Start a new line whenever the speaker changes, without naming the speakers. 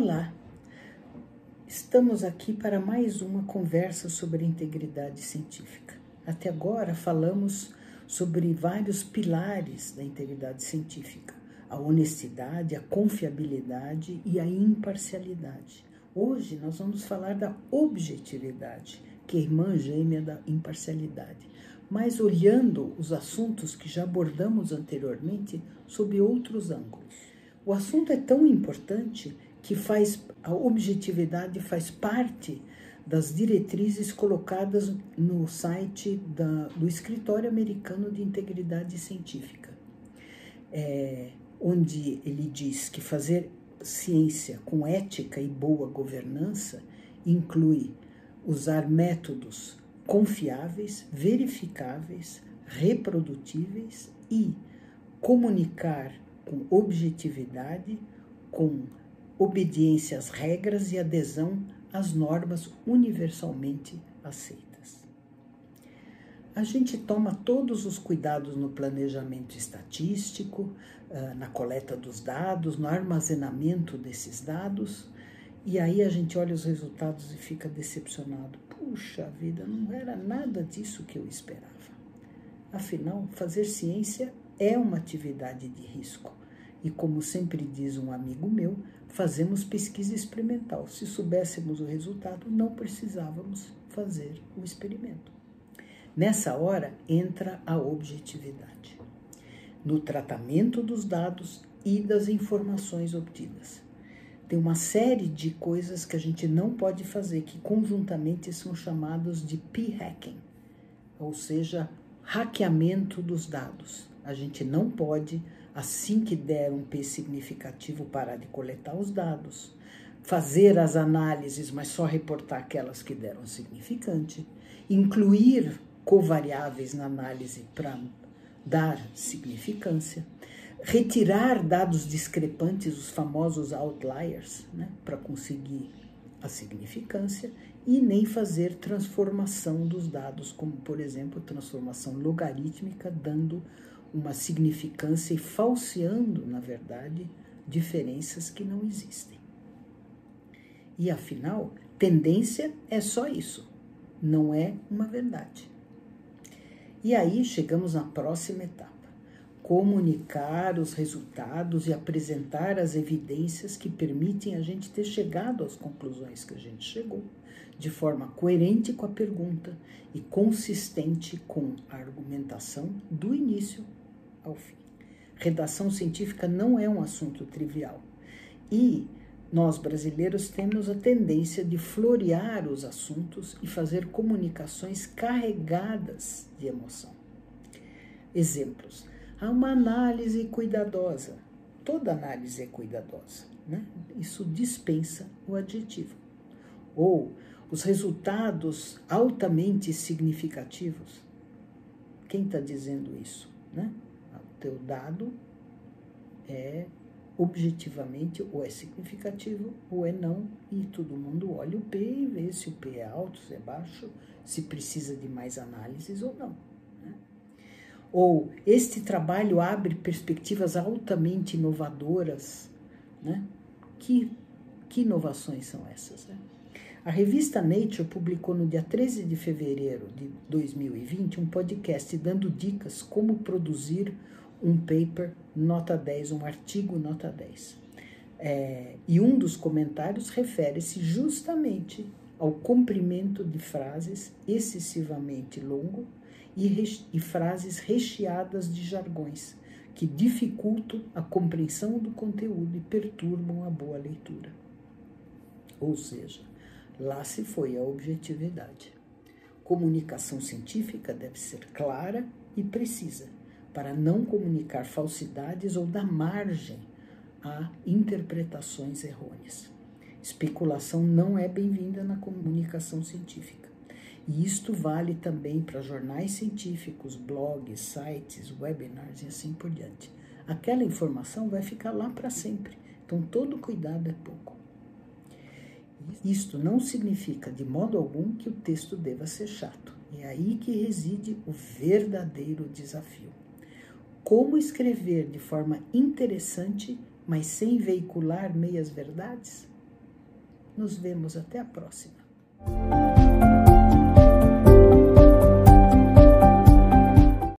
Olá, estamos aqui para mais uma conversa sobre integridade científica. Até agora falamos sobre vários pilares da integridade científica: a honestidade, a confiabilidade e a imparcialidade. Hoje nós vamos falar da objetividade, que é irmã gêmea da imparcialidade, mas olhando os assuntos que já abordamos anteriormente sob outros ângulos. O assunto é tão importante que faz a objetividade faz parte das diretrizes colocadas no site da, do Escritório Americano de Integridade Científica, é, onde ele diz que fazer ciência com ética e boa governança inclui usar métodos confiáveis, verificáveis, reprodutíveis e comunicar com objetividade, com obediência às regras e adesão às normas universalmente aceitas. A gente toma todos os cuidados no planejamento estatístico, ah, na coleta dos dados, no armazenamento desses dados, e aí a gente olha os resultados e fica decepcionado. Puxa vida, não era nada disso que eu esperava. Afinal, fazer ciência é uma atividade de risco. E como sempre diz um amigo meu, fazemos pesquisa experimental. Se soubéssemos o resultado, não precisávamos fazer o experimento. Nessa hora entra a objetividade no tratamento dos dados e das informações obtidas. Tem uma série de coisas que a gente não pode fazer que conjuntamente são chamados de p-hacking, ou seja, hackeamento dos dados. A gente não pode assim que der um P significativo, parar de coletar os dados, fazer as análises, mas só reportar aquelas que deram significante, incluir covariáveis na análise para dar significância, retirar dados discrepantes, os famosos outliers, né, para conseguir a significância, e nem fazer transformação dos dados, como por exemplo transformação logarítmica, dando uma significância e falseando, na verdade, diferenças que não existem. E afinal, tendência é só isso, não é uma verdade. E aí chegamos na próxima etapa: comunicar os resultados e apresentar as evidências que permitem a gente ter chegado às conclusões que a gente chegou, de forma coerente com a pergunta e consistente com a argumentação do início ao fim. Redação científica não é um assunto trivial. E nós brasileiros temos a tendência de florear os assuntos e fazer comunicações carregadas de emoção. Exemplos: há uma análise cuidadosa. Toda análise é cuidadosa, né? Isso dispensa o adjetivo. Ou os resultados altamente significativos. Quem está dizendo isso, né? teu dado é objetivamente ou é significativo ou é não, e todo mundo olha o P e vê se o P é alto, se é baixo, se precisa de mais análises ou não. Né? Ou este trabalho abre perspectivas altamente inovadoras. Né? Que, que inovações são essas? Né? A revista Nature publicou no dia 13 de fevereiro de 2020 um podcast dando dicas como produzir um paper nota 10, um artigo nota 10. É, e um dos comentários refere-se justamente ao comprimento de frases excessivamente longo e, e frases recheadas de jargões que dificultam a compreensão do conteúdo e perturbam a boa leitura. Ou seja, lá se foi a objetividade. Comunicação científica deve ser clara e precisa para não comunicar falsidades ou dar margem a interpretações errôneas. Especulação não é bem-vinda na comunicação científica. E isto vale também para jornais científicos, blogs, sites, webinars e assim por diante. Aquela informação vai ficar lá para sempre. Então, todo cuidado é pouco. Isto não significa de modo algum que o texto deva ser chato. É aí que reside o verdadeiro desafio. Como escrever de forma interessante, mas sem veicular meias verdades? Nos vemos até a próxima.